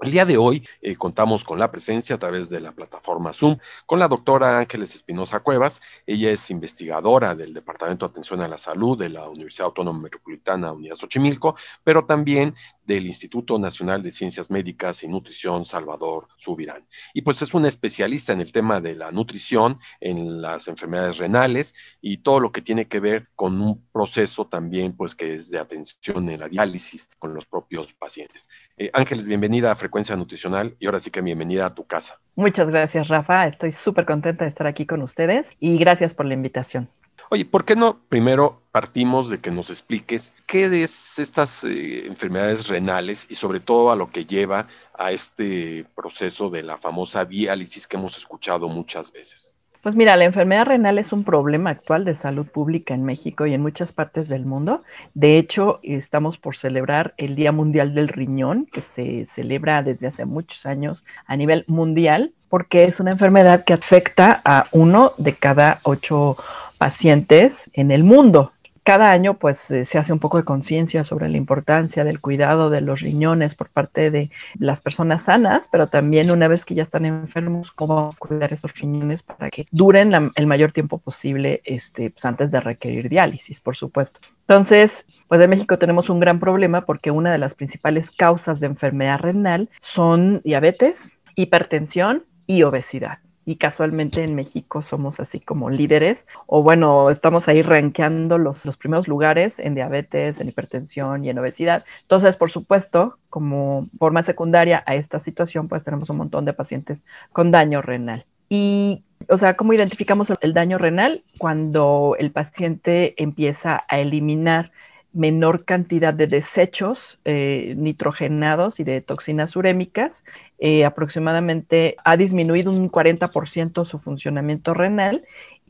El día de hoy eh, contamos con la presencia a través de la plataforma Zoom con la doctora Ángeles Espinosa Cuevas. Ella es investigadora del Departamento de Atención a la Salud de la Universidad Autónoma Metropolitana Unidad Xochimilco, pero también del Instituto Nacional de Ciencias Médicas y Nutrición Salvador Subirán. Y pues es una especialista en el tema de la nutrición, en las enfermedades renales y todo lo que tiene que ver con un proceso también pues que es de atención en la diálisis con los propios pacientes. Eh, Ángeles, bienvenida a Frecuencia Nutricional y ahora sí que bienvenida a tu casa. Muchas gracias, Rafa. Estoy súper contenta de estar aquí con ustedes y gracias por la invitación. Oye, ¿por qué no primero partimos de que nos expliques qué es estas eh, enfermedades renales y sobre todo a lo que lleva a este proceso de la famosa diálisis que hemos escuchado muchas veces? Pues mira, la enfermedad renal es un problema actual de salud pública en México y en muchas partes del mundo. De hecho, estamos por celebrar el Día Mundial del Riñón, que se celebra desde hace muchos años a nivel mundial, porque es una enfermedad que afecta a uno de cada ocho pacientes en el mundo. Cada año pues eh, se hace un poco de conciencia sobre la importancia del cuidado de los riñones por parte de las personas sanas, pero también una vez que ya están enfermos, cómo vamos a cuidar esos riñones para que duren el mayor tiempo posible este, pues, antes de requerir diálisis, por supuesto. Entonces, pues en México tenemos un gran problema porque una de las principales causas de enfermedad renal son diabetes, hipertensión y obesidad y casualmente en México somos así como líderes, o bueno, estamos ahí rankeando los, los primeros lugares en diabetes, en hipertensión y en obesidad. Entonces, por supuesto, como forma secundaria a esta situación, pues tenemos un montón de pacientes con daño renal. Y, o sea, ¿cómo identificamos el daño renal? Cuando el paciente empieza a eliminar menor cantidad de desechos eh, nitrogenados y de toxinas urémicas. Eh, aproximadamente ha disminuido un 40% su funcionamiento renal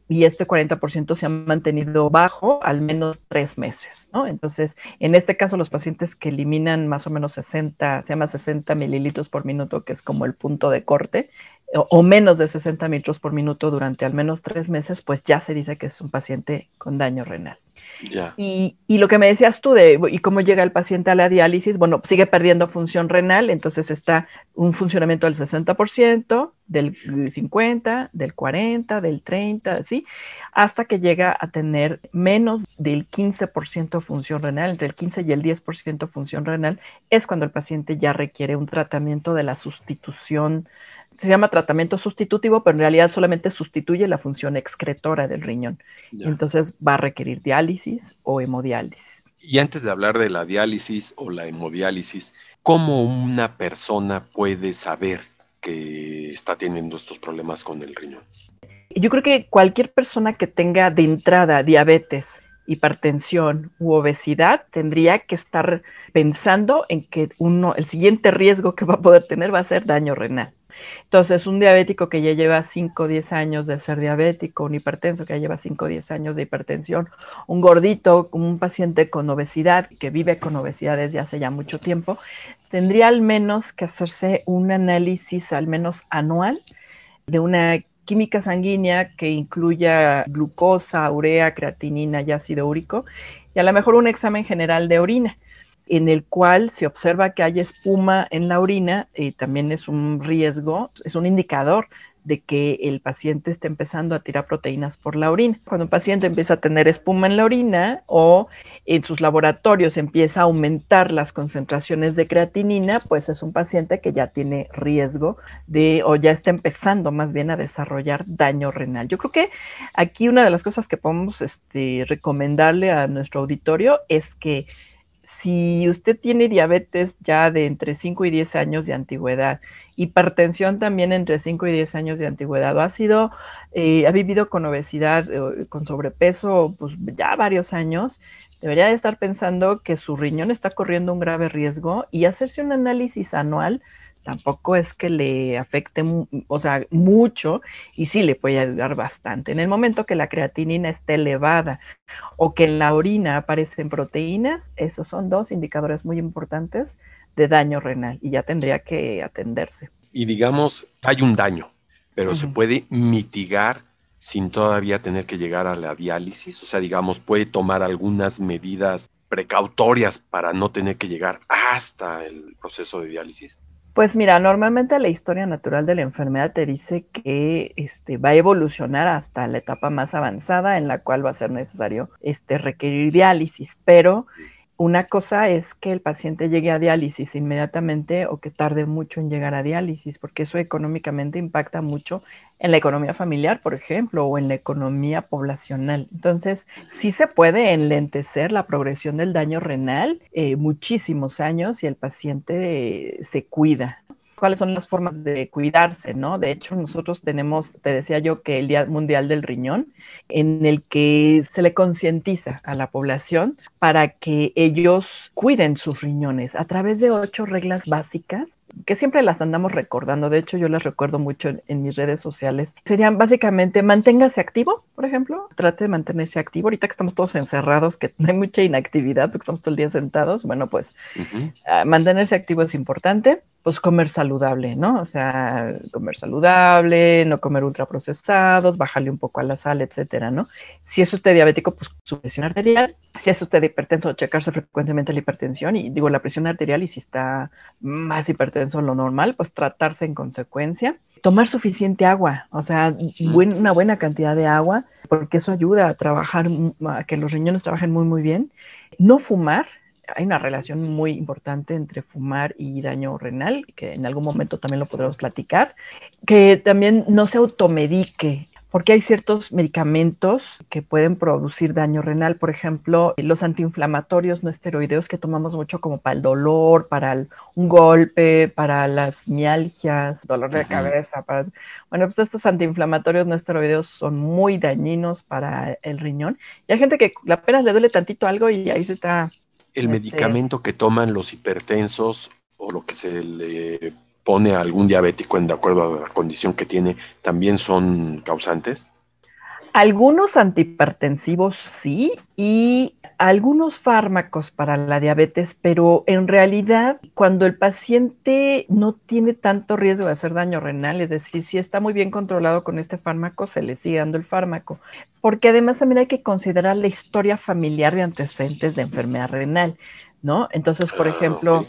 y este 40% se ha mantenido bajo al menos tres meses, ¿no? Entonces, en este caso, los pacientes que eliminan más o menos 60, se llama 60 mililitros por minuto, que es como el punto de corte, o, menos de 60 mililitros por minuto durante al menos tres meses, pues ya se dice que es un paciente con daño renal. Y, lo que me decías tú de y cómo llega el paciente a la diálisis, bueno, sigue perdiendo función renal, entonces está un funcionamiento del 60%, del 50%, del 40%, del 30%, ¿sí? Hasta que llega a tener menos del 15% función renal, entre el 15 y el 10% función renal, es cuando el paciente ya requiere un tratamiento de la sustitución se llama tratamiento sustitutivo, pero en realidad solamente sustituye la función excretora del riñón. Entonces va a requerir diálisis o hemodiálisis. Y antes de hablar de la diálisis o la hemodiálisis, ¿cómo una persona puede saber que está teniendo estos problemas con el riñón? Yo creo que cualquier persona que tenga de entrada diabetes, hipertensión u obesidad tendría que estar pensando en que uno, el siguiente riesgo que va a poder tener va a ser daño renal. Entonces, un diabético que ya lleva 5 o 10 años de ser diabético, un hipertenso que ya lleva 5 o 10 años de hipertensión, un gordito, un paciente con obesidad, que vive con obesidad desde hace ya mucho tiempo, tendría al menos que hacerse un análisis al menos anual de una química sanguínea que incluya glucosa, urea, creatinina y ácido úrico, y a lo mejor un examen general de orina en el cual se observa que hay espuma en la orina, y también es un riesgo, es un indicador de que el paciente esté empezando a tirar proteínas por la orina. Cuando un paciente empieza a tener espuma en la orina o en sus laboratorios empieza a aumentar las concentraciones de creatinina, pues es un paciente que ya tiene riesgo de o ya está empezando más bien a desarrollar daño renal. Yo creo que aquí una de las cosas que podemos este, recomendarle a nuestro auditorio es que si usted tiene diabetes ya de entre 5 y 10 años de antigüedad, hipertensión también entre 5 y 10 años de antigüedad, o ha sido, eh, ha vivido con obesidad, eh, con sobrepeso, pues ya varios años, debería de estar pensando que su riñón está corriendo un grave riesgo y hacerse un análisis anual tampoco es que le afecte, o sea, mucho y sí le puede ayudar bastante. En el momento que la creatinina esté elevada o que en la orina aparecen proteínas, esos son dos indicadores muy importantes de daño renal y ya tendría que atenderse. Y digamos, hay un daño, pero se puede mitigar sin todavía tener que llegar a la diálisis, o sea, digamos, puede tomar algunas medidas precautorias para no tener que llegar hasta el proceso de diálisis. Pues mira, normalmente la historia natural de la enfermedad te dice que este, va a evolucionar hasta la etapa más avanzada en la cual va a ser necesario este, requerir diálisis, pero una cosa es que el paciente llegue a diálisis inmediatamente o que tarde mucho en llegar a diálisis, porque eso económicamente impacta mucho en la economía familiar, por ejemplo, o en la economía poblacional. Entonces, sí se puede enlentecer la progresión del daño renal eh, muchísimos años si el paciente se cuida cuáles son las formas de cuidarse, ¿no? De hecho, nosotros tenemos, te decía yo, que el Día Mundial del Riñón, en el que se le concientiza a la población para que ellos cuiden sus riñones a través de ocho reglas básicas que siempre las andamos recordando. De hecho, yo las recuerdo mucho en, mis redes sociales. Serían básicamente manténgase activo, por ejemplo. Trate de mantenerse activo. Ahorita que estamos todos encerrados, que hay mucha inactividad porque estamos todo el día sentados, bueno, pues ah, mantenerse activo es importante pues comer saludable, ¿no? O sea, comer saludable, no comer ultraprocesados, bajarle un poco a la sal, etcétera, ¿no? Si es usted diabético, pues su presión arterial. Si es usted hipertenso, checarse frecuentemente la hipertensión y digo la presión arterial y si está más hipertenso en lo normal, pues tratarse en consecuencia. Tomar suficiente agua, o sea, una buena cantidad de agua, porque eso ayuda a trabajar, a que los riñones trabajen muy, muy bien. No fumar, hay una relación muy importante entre fumar y daño renal, que en algún momento también lo podremos platicar, que también no se automedique, porque hay ciertos medicamentos que pueden producir daño renal, por ejemplo, los antiinflamatorios no esteroideos que tomamos mucho como para el dolor, para un golpe, para las mialgias, dolor de cabeza, para bueno, pues estos antiinflamatorios no esteroideos son muy dañinos para el riñón. Y hay gente que apenas le duele tantito algo y ahí se está el este medicamento que toman los hipertensos o lo que se le pone a algún diabético en de acuerdo a la condición que tiene, también son causantes? Algunos antihipertensivos sí y algunos fármacos para la diabetes, pero en realidad cuando el paciente no tiene tanto riesgo de hacer daño renal, es decir, si está muy bien controlado con este fármaco, se le sigue dando el fármaco, porque además también hay que considerar la historia familiar de antecedentes de enfermedad renal, ¿no? Entonces, por ah, ejemplo,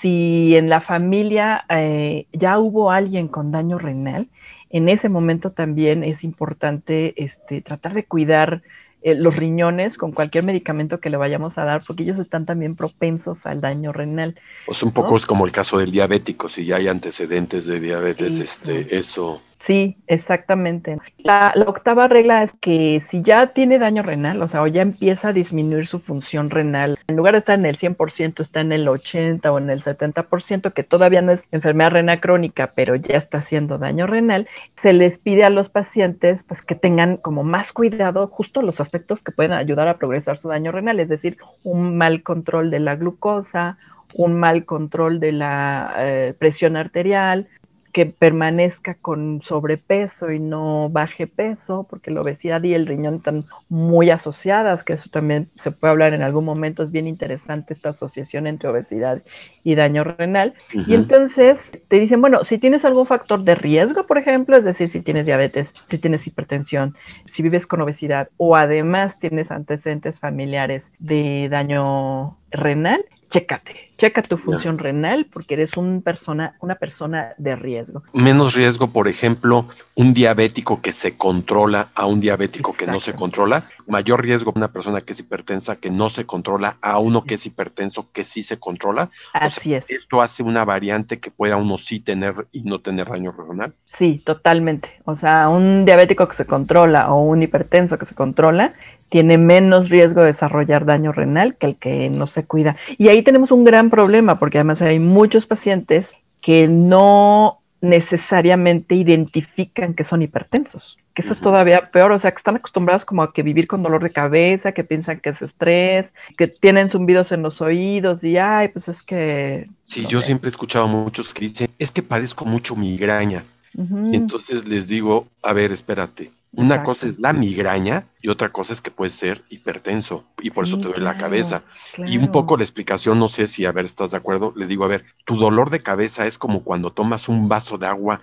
si en la familia eh, ya hubo alguien con daño renal, en ese momento también es importante este, tratar de cuidar eh, los riñones con cualquier medicamento que le vayamos a dar, porque ellos están también propensos al daño renal. Pues un poco es como el caso del diabético, si ya hay antecedentes de diabetes, este, eso Sí, exactamente. La, octava regla es que si ya tiene daño renal, o sea, o ya empieza a disminuir su función renal, en lugar de estar en el 100%, está en el 80 o en el 70%, que todavía no es enfermedad renal crónica, pero ya está haciendo daño renal, se les pide a los pacientes pues que tengan como más cuidado justo los aspectos que pueden ayudar a progresar su daño renal, es decir, un mal control de la glucosa, un mal control de la eh, presión arterial, que permanezca con sobrepeso y no baje peso, porque la obesidad y el riñón están muy asociadas, que eso también se puede hablar en algún momento, es bien interesante esta asociación entre obesidad y daño renal. Y entonces te dicen, bueno, si tienes algún factor de riesgo, por ejemplo, es decir, si tienes diabetes, si tienes hipertensión, si vives con obesidad o además tienes antecedentes familiares de daño renal, chécate, checa tu función renal porque eres un persona, una persona de riesgo. Menos riesgo, por ejemplo, un diabético que se controla a un diabético que no se controla. Mayor riesgo una persona que es hipertensa que no se controla a uno que es hipertenso que sí se controla. Así es. Esto hace una variante que pueda uno sí tener y no tener daño renal. Sí, totalmente. O sea, un diabético que se controla o un hipertenso que se controla tiene menos riesgo de desarrollar daño renal que el que no se cuida. Y ahí tenemos un gran problema porque además hay muchos pacientes que no necesariamente identifican que son hipertensos, que eso es todavía peor, o sea, que están acostumbrados como a que vivir con dolor de cabeza, que piensan que es estrés, que tienen zumbidos en los oídos y, ay, pues es que... Sí, yo siempre he escuchado a muchos que dicen, es que padezco mucho migraña. Y entonces les digo, a ver, espérate, una cosa es la migraña y otra cosa es que puede ser hipertenso y por eso te duele la cabeza. Y un poco la explicación, no sé si, a ver, estás de acuerdo, le digo, a ver, tu dolor de cabeza es como cuando tomas un vaso de agua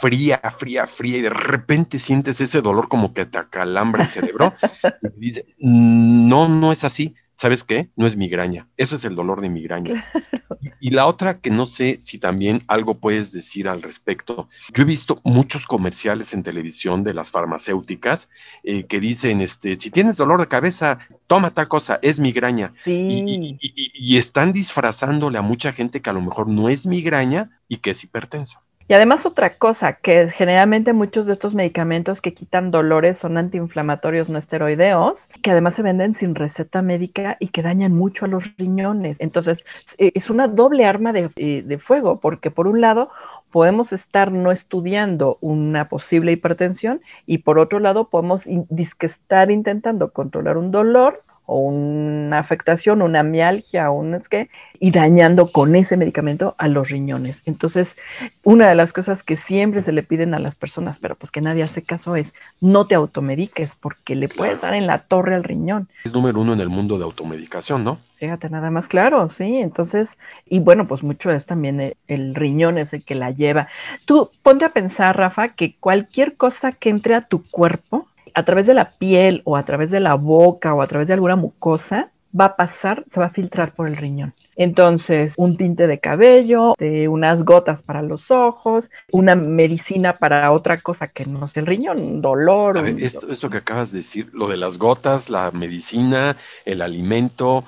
fría, fría, fría y de repente sientes ese dolor como que te acalambra el cerebro. Mm, no, no es así. ¿Sabes qué? No es migraña, eso es el dolor de migraña. Y, la otra que no sé si también algo puedes decir al respecto. Yo he visto muchos comerciales en televisión de las farmacéuticas eh, que dicen, este, si tienes dolor de cabeza, toma tal cosa, es migraña. Y, y, están disfrazándole a mucha gente que a lo mejor no es migraña y que es hipertenso. Y además otra cosa, que generalmente muchos de estos medicamentos que quitan dolores son antiinflamatorios no esteroideos, que además se venden sin receta médica y que dañan mucho a los riñones. Entonces, e, es una doble arma de, eh, de fuego, porque por un lado podemos estar no estudiando una posible hipertensión y por otro lado podemos estar intentando controlar un dolor o una afectación, una mialgia, un es que, y dañando con ese medicamento a los riñones. Entonces, una de las cosas que siempre se le piden a las personas, pero pues que nadie hace caso, es no te automediques porque le puedes dar en la torre al riñón. Es número uno en el mundo de automedicación, ¿no? Fíjate, nada más claro, sí. Entonces, y bueno, pues mucho es también el, el riñón es el que la lleva. Tú ponte a pensar, Rafa, que cualquier cosa que entre a tu cuerpo, a través de la piel o a través de la boca o a través de alguna mucosa, va a pasar, se va a filtrar por el riñón. Entonces, un tinte de cabello, de unas gotas para los ojos, una medicina para otra cosa que no es el riñón, un dolor. A ver, esto, esto, que acabas de decir, lo de las gotas, la medicina, el alimento,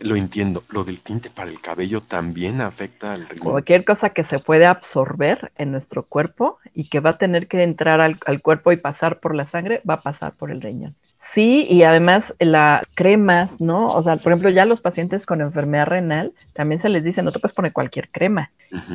lo entiendo. Lo del tinte para el cabello también afecta al riñón. Cualquier cosa que se puede absorber en nuestro cuerpo y que va a tener que entrar al, cuerpo y pasar por la sangre, va a pasar por el riñón. Sí, y además las cremas, ¿no? O sea, por ejemplo, ya los pacientes con enfermedad renal también se les dice, no te puedes poner cualquier crema.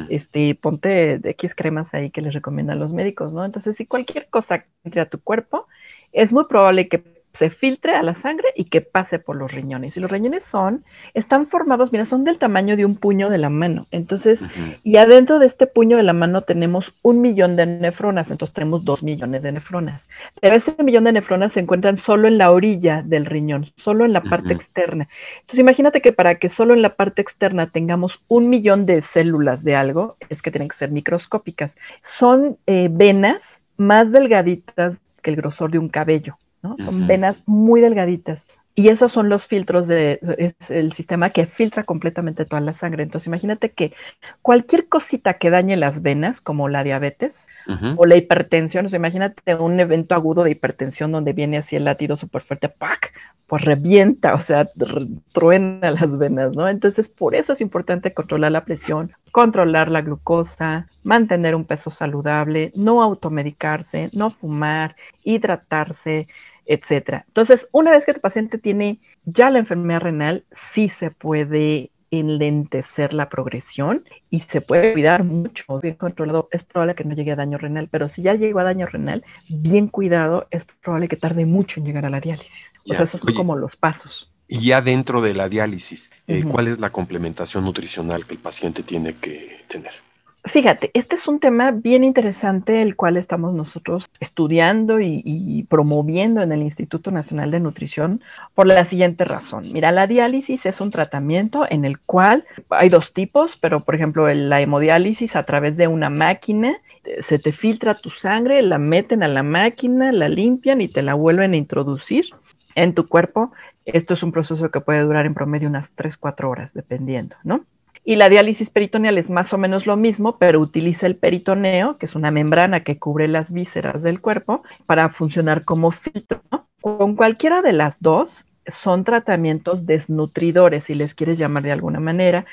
Este, ponte X cremas ahí que les recomiendan los médicos, ¿no? Entonces, si cualquier cosa entre a tu cuerpo, es muy probable que se filtre a la sangre y que pase por los riñones. Y los riñones son, están formados, mira, son del tamaño de un puño de la mano. Entonces, y adentro de este puño de la mano tenemos un millón de nefronas, entonces tenemos dos millones de nefronas. Pero ese millón de nefronas se encuentran solo en la orilla del riñón, solo en la parte externa. Entonces, imagínate que para que solo en la parte externa tengamos un millón de células de algo, es que tienen que ser microscópicas. Son eh, venas más delgaditas que el grosor de un cabello. Son venas muy delgaditas. Y esos son los filtros de, es el sistema que filtra completamente toda la sangre. Entonces imagínate que cualquier cosita que dañe las venas, como la diabetes o la hipertensión, o sea, imagínate un evento agudo de hipertensión donde viene así el latido súper fuerte, ¡pac! Pues revienta, o sea, truena las venas, ¿no? Entonces por eso es importante controlar la presión, controlar la glucosa, mantener un peso saludable, no automedicarse, no fumar, hidratarse, etcétera. Entonces, una vez que tu paciente tiene ya la enfermedad renal, sí se puede enlentecer la progresión y se puede cuidar mucho, bien controlado, es probable que no llegue a daño renal, pero si ya llegó a daño renal, bien cuidado, es probable que tarde mucho en llegar a la diálisis. o sea, esos son como los pasos. Y ya dentro de la diálisis, eh, ¿cuál es la complementación nutricional que el paciente tiene que tener? Fíjate, este es un tema bien interesante, el cual estamos nosotros estudiando y, promoviendo en el Instituto Nacional de Nutrición por la siguiente razón. Mira, la diálisis es un tratamiento en el cual hay dos tipos, pero por ejemplo, la hemodiálisis a través de una máquina, se te filtra tu sangre, la meten a la máquina, la limpian y te la vuelven a introducir en tu cuerpo. Esto es un proceso que puede durar en promedio unas 3, 4 horas, dependiendo, ¿no? Y la diálisis peritoneal es más o menos lo mismo, pero utiliza el peritoneo, que es una membrana que cubre las vísceras del cuerpo, para funcionar como filtro. Con cualquiera de las dos son tratamientos desnutridores, si les quieres llamar de alguna manera,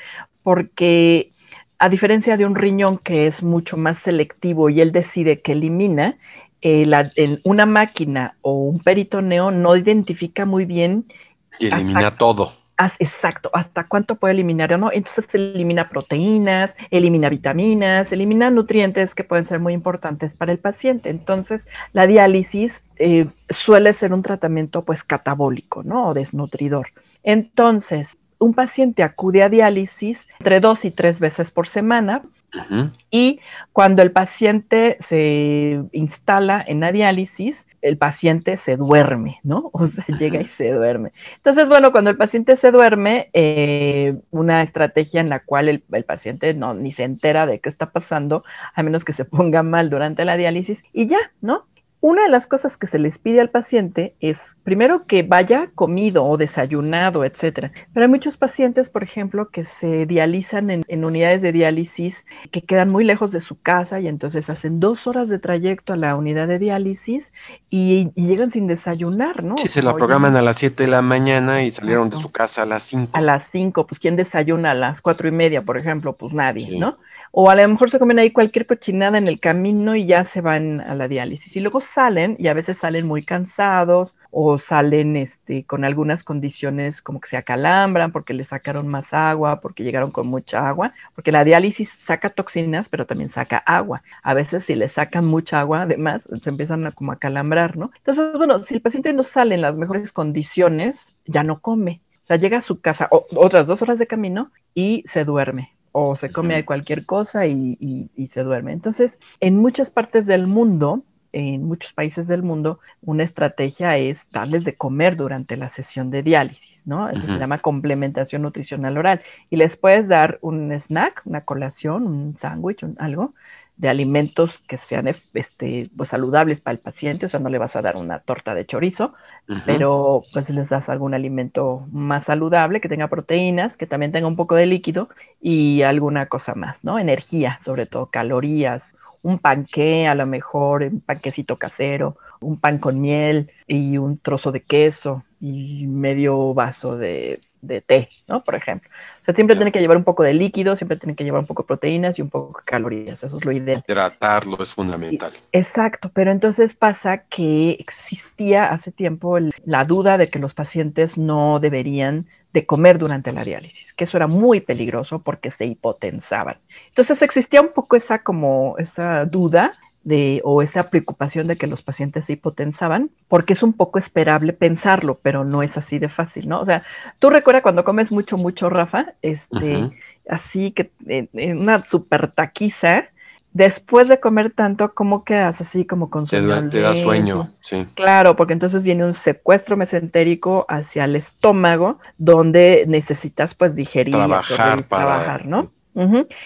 porque a diferencia de un riñón que es mucho más selectivo y él decide que elimina, eh, una máquina o un peritoneo no identifica muy bien. Y elimina todo exacto, hasta cuánto puede eliminar no. Entonces elimina proteínas, elimina vitaminas, elimina nutrientes que pueden ser muy importantes para el paciente. Entonces, la diálisis eh, suele ser un tratamiento pues catabólico, ¿no? O desnutridor. Entonces, un paciente acude a diálisis entre dos y tres veces por semana y cuando el paciente se instala en la diálisis, el paciente se duerme, ¿no? O sea, llega y se duerme. Entonces, bueno, cuando el paciente se duerme, eh, una estrategia en la cual el, el, paciente no ni se entera de qué está pasando, a menos que se ponga mal durante la diálisis, y ya, ¿no? Una de las cosas que se les pide al paciente es, primero, que vaya comido o desayunado, etcétera. Pero hay muchos pacientes, por ejemplo, que se dializan en, unidades de diálisis que quedan muy lejos de su casa y entonces hacen dos horas de trayecto a la unidad de diálisis y, llegan sin desayunar, ¿no? Sí, se la programan a las 7 de la mañana y salieron de su casa a las 5. A las 5, pues ¿quién desayuna a las cuatro y media, por ejemplo? Pues nadie, ¿no? O a lo mejor se comen ahí cualquier cochinada en el camino y ya se van a la diálisis. Y luego salen y a veces salen muy cansados o salen este, con algunas condiciones como que se acalambran porque le sacaron más agua, porque llegaron con mucha agua, porque la diálisis saca toxinas, pero también saca agua. A veces si le sacan mucha agua, además, se empiezan a como acalambrar, ¿no? Entonces, bueno, si el paciente no sale en las mejores condiciones, ya no come. O sea, llega a su casa otras dos horas de camino y se duerme o se come cualquier cosa y, se duerme. Entonces, en muchas partes del mundo, en muchos países del mundo, una estrategia es darles de comer durante la sesión de diálisis, ¿no? Eso se llama complementación nutricional oral. Y les puedes dar un snack, una colación, un sándwich, algo, de alimentos que sean este, pues, saludables para el paciente, o sea, no le vas a dar una torta de chorizo, pero pues les das algún alimento más saludable, que tenga proteínas, que también tenga un poco de líquido y alguna cosa más, ¿no? Energía, sobre todo calorías, un panque, a lo mejor, un panquecito casero, un pan con miel y un trozo de queso y medio vaso de de té, ¿no? Por ejemplo. O sea, siempre tiene que llevar un poco de líquido, siempre tiene que llevar un poco de proteínas y un poco de calorías. Eso es lo ideal. Hidratarlo es fundamental. Exacto, pero entonces pasa que existía hace tiempo la duda de que los pacientes no deberían de comer durante la diálisis, que eso era muy peligroso porque se hipotensaban. Entonces existía un poco esa como esa duda de, o esa preocupación de que los pacientes se hipotensaban, porque es un poco esperable pensarlo, pero no es así de fácil, ¿no? O sea, tú recuerdas cuando comes mucho, mucho, Rafa, este, así que en, una super taquiza, después de comer tanto, ¿cómo quedas así como con sueño? Te, da sueño, sí. Claro, porque entonces viene un secuestro mesentérico hacia el estómago, donde necesitas pues digerir, trabajar, para... trabajar ¿no?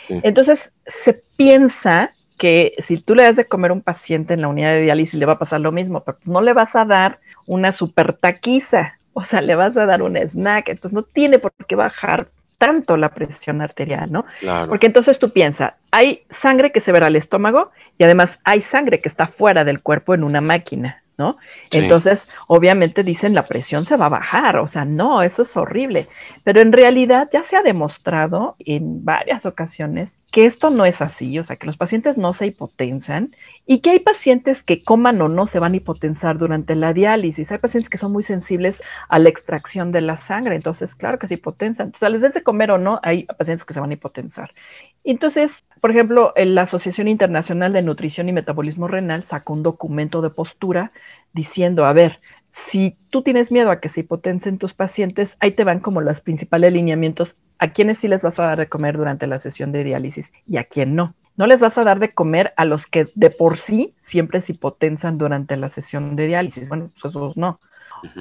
Entonces se piensa que si tú le das de comer a un paciente en la unidad de diálisis le va a pasar lo mismo, pero no le vas a dar una super taquiza, o sea, le vas a dar un snack, entonces no tiene por qué bajar tanto la presión arterial, ¿no? Porque entonces tú piensas, hay sangre que se verá al estómago y además hay sangre que está fuera del cuerpo en una máquina. ¿No? Entonces, obviamente dicen la presión se va a bajar, o sea, no, eso es horrible, pero en realidad ya se ha demostrado en varias ocasiones que esto no es así, o sea, que los pacientes no se hipotensan y que hay pacientes que coman o no se van a hipotensar durante la diálisis. Hay pacientes que son muy sensibles a la extracción de la sangre, entonces, claro que se hipotensan. O sea, les des de comer o no, hay pacientes que se van a hipotensar. Entonces, por ejemplo, la Asociación Internacional de Nutrición y Metabolismo Renal sacó un documento de postura diciendo, a ver, si tú tienes miedo a que se hipotensen tus pacientes, ahí te van como los principales lineamientos a quienes sí les vas a dar de comer durante la sesión de diálisis y a quién no. No les vas a dar de comer a los que de por sí siempre se hipotensan durante la sesión de diálisis. Bueno, pues esos no.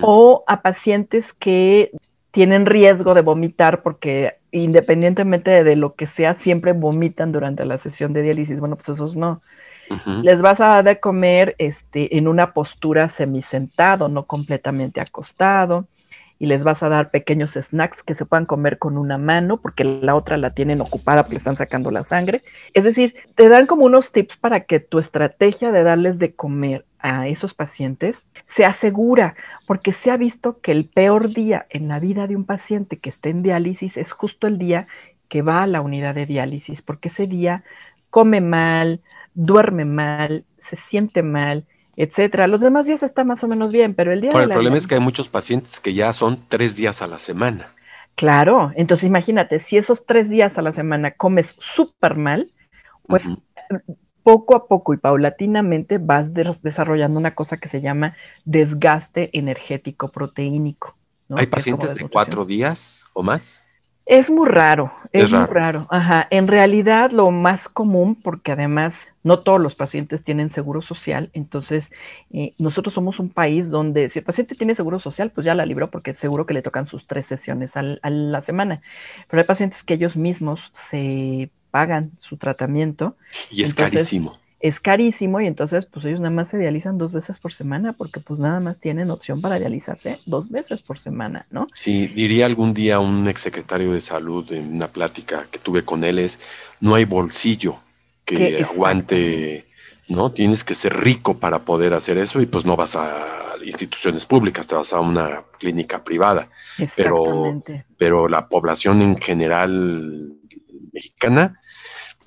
O a pacientes que tienen riesgo de vomitar porque independientemente de lo que sea, siempre vomitan durante la sesión de diálisis. Bueno, pues esos no. Les vas a dar de comer este, en una postura semisentado, no completamente acostado y les vas a dar pequeños snacks que se puedan comer con una mano porque la otra la tienen ocupada porque están sacando la sangre. Es decir, te dan como unos tips para que tu estrategia de darles de comer a esos pacientes se asegura, porque se ha visto que el peor día en la vida de un paciente que esté en diálisis es justo el día que va a la unidad de diálisis, porque ese día come mal, duerme mal, se siente mal, etcétera. Los demás días está más o menos bien, pero el día bueno, el problema es que hay muchos pacientes que ya son tres días a la semana. Claro, entonces imagínate, si esos tres días a la semana comes súper mal, pues poco a poco y paulatinamente vas desarrollando una cosa que se llama desgaste energético proteínico. ¿Hay pacientes de cuatro días o más? Es muy raro, es, muy raro. Ajá. En realidad, lo más común, porque además no todos los pacientes tienen seguro social, entonces eh, nosotros somos un país donde si el paciente tiene seguro social, pues ya la libró porque seguro que le tocan sus tres sesiones a la semana. Pero hay pacientes que ellos mismos se pagan su tratamiento. Y es carísimo es carísimo y entonces pues ellos nada más se dializan dos veces por semana porque pues nada más tienen opción para dializarse dos veces por semana, ¿no? Sí, diría algún día un exsecretario de salud en una plática que tuve con él es, no hay bolsillo que aguante, ¿no? Tienes que ser rico para poder hacer eso y pues no vas a instituciones públicas, te vas a una clínica privada. Pero, pero la población en general mexicana,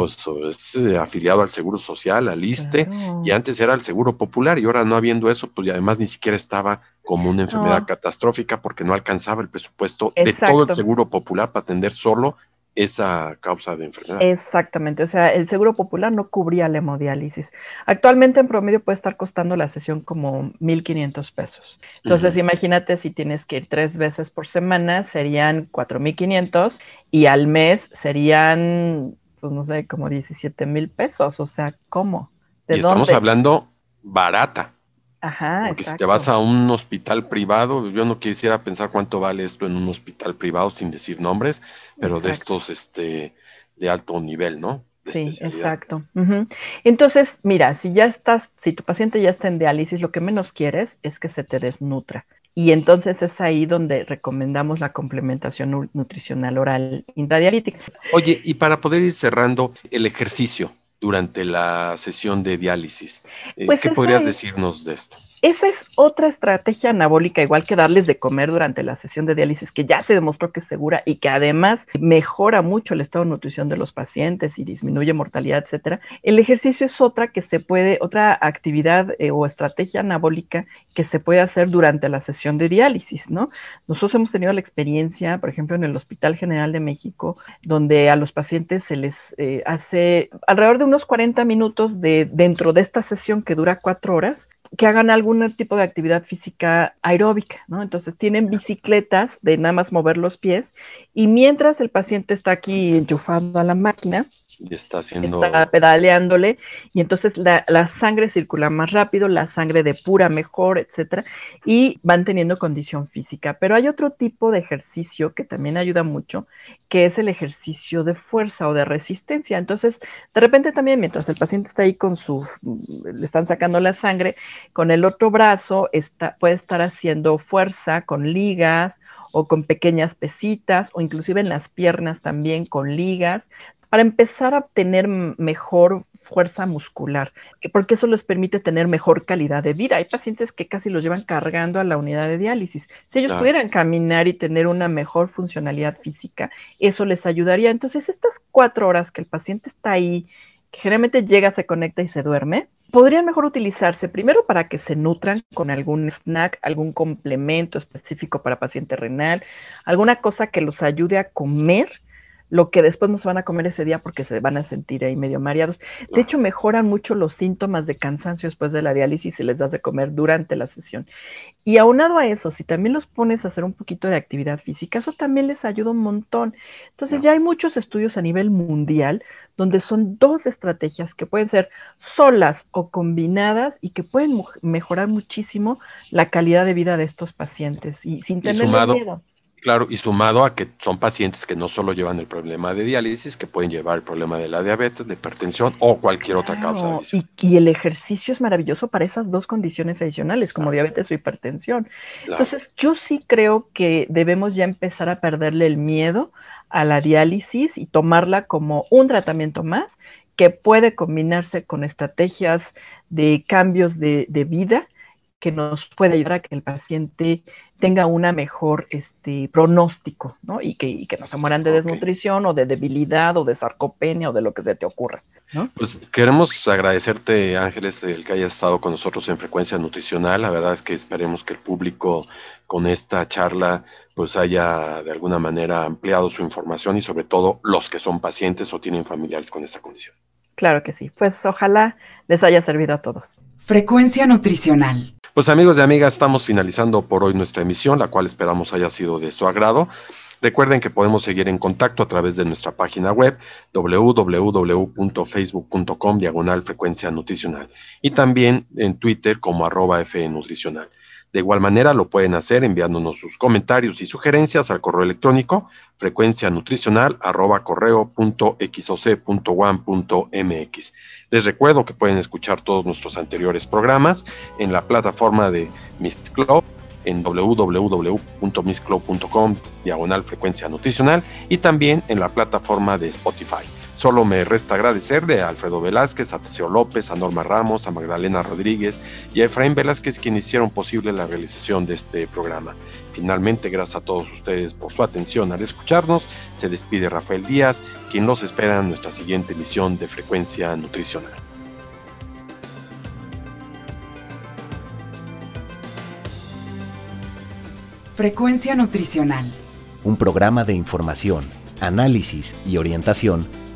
pues es eh, afiliado al Seguro Social, al ISTE, y antes era el Seguro Popular, y ahora no habiendo eso, pues y además ni siquiera estaba como una enfermedad catastrófica porque no alcanzaba el presupuesto de todo el Seguro Popular para atender solo esa causa de enfermedad. Exactamente, o sea, el Seguro Popular no cubría la hemodiálisis. Actualmente en promedio puede estar costando la sesión como 1.500 pesos. Entonces, imagínate si tienes que ir tres veces por semana, serían 4.500 y al mes serían pues no sé, como 17 mil pesos. O sea, ¿cómo? y estamos hablando barata. Ajá. Porque si te vas a un hospital privado, yo no quisiera pensar cuánto vale esto en un hospital privado sin decir nombres, pero de estos este de alto nivel, ¿no? sí, exacto. Entonces, mira, si ya estás, si tu paciente ya está en diálisis, lo que menos quieres es que se te desnutra. Y entonces es ahí donde recomendamos la complementación nutricional oral intradialítica. Oye, y para poder ir cerrando el ejercicio durante la sesión de diálisis, eh, pues ¿qué podrías decirnos de esto? Esa es otra estrategia anabólica, igual que darles de comer durante la sesión de diálisis, que ya se demostró que es segura y que además mejora mucho el estado de nutrición de los pacientes y disminuye mortalidad, etcétera. El ejercicio es otra que se puede, otra actividad eh, o estrategia anabólica que se puede hacer durante la sesión de diálisis, ¿no? Nosotros hemos tenido la experiencia, por ejemplo, en el Hospital General de México, donde a los pacientes se les eh, hace alrededor de unos 40 minutos de dentro de esta sesión que dura cuatro horas, que hagan algún tipo de actividad física aeróbica, ¿no? Entonces tienen bicicletas de nada más mover los pies y mientras el paciente está aquí enchufando a la máquina, y está haciendo... Pedaleándole y entonces la, sangre circula más rápido, la sangre depura mejor, etcétera, y van teniendo condición física. Pero hay otro tipo de ejercicio que también ayuda mucho, que es el ejercicio de fuerza o de resistencia. Entonces, de repente también mientras el paciente está ahí con su, le están sacando la sangre, con el otro brazo está, puede estar haciendo fuerza con ligas o con pequeñas pesitas o inclusive en las piernas también con ligas para empezar a obtener mejor fuerza muscular, porque eso les permite tener mejor calidad de vida. Hay pacientes que casi los llevan cargando a la unidad de diálisis. Si ellos pudieran caminar y tener una mejor funcionalidad física, eso les ayudaría. Entonces, estas cuatro horas que el paciente está ahí, que generalmente llega, se conecta y se duerme, podrían mejor utilizarse primero para que se nutran con algún snack, algún complemento específico para paciente renal, alguna cosa que los ayude a comer lo que después no se van a comer ese día porque se van a sentir ahí medio mareados. De hecho, mejoran mucho los síntomas de cansancio después de la diálisis si les das de comer durante la sesión. Y aunado a eso, si también los pones a hacer un poquito de actividad física, eso también les ayuda un montón. Entonces, ya hay muchos estudios a nivel mundial donde son dos estrategias que pueden ser solas o combinadas y que pueden mejorar muchísimo la calidad de vida de estos pacientes y sin tener miedo Claro, y sumado a que son pacientes que no solo llevan el problema de diálisis, que pueden llevar el problema de la diabetes, de hipertensión o cualquier otra causa. Y, y, el ejercicio es maravilloso para esas dos condiciones adicionales, como diabetes o hipertensión. Entonces, yo sí creo que debemos ya empezar a perderle el miedo a la diálisis y tomarla como un tratamiento más que puede combinarse con estrategias de cambios de, de vida que nos puede ayudar a que el paciente tenga una mejor este, pronóstico, ¿no? Y que, que no se mueran de desnutrición o de debilidad o de sarcopenia o de lo que se te ocurra, ¿no? Pues queremos agradecerte, Ángeles, el que hayas estado con nosotros en Frecuencia Nutricional. La verdad es que esperemos que el público con esta charla pues haya de alguna manera ampliado su información y sobre todo los que son pacientes o tienen familiares con esta condición. Claro que sí. Pues ojalá les haya servido a todos. Frecuencia Nutricional. Pues amigos y amigas, estamos finalizando por hoy nuestra emisión, la cual esperamos haya sido de su agrado. Recuerden que podemos seguir en contacto a través de nuestra página web www.facebook.com diagonal frecuencia nutricional y también en Twitter como arroba. De igual manera lo pueden hacer enviándonos sus comentarios y sugerencias al correo electrónico frecuencia nutricional arroba correo punto mx. Les recuerdo que pueden escuchar todos nuestros anteriores programas en la plataforma de Miss Club en www.missclub.com diagonal frecuencia nutricional y también en la plataforma de Spotify. Solo me resta agradecerle a Alfredo Velázquez, a Teseo López, a Norma Ramos, a Magdalena Rodríguez y a Efraín Velázquez quienes hicieron posible la realización de este programa. Finalmente, gracias a todos ustedes por su atención al escucharnos. Se despide Rafael Díaz, quien los espera en nuestra siguiente emisión de Frecuencia Nutricional. Frecuencia Nutricional. Un programa de información, análisis y orientación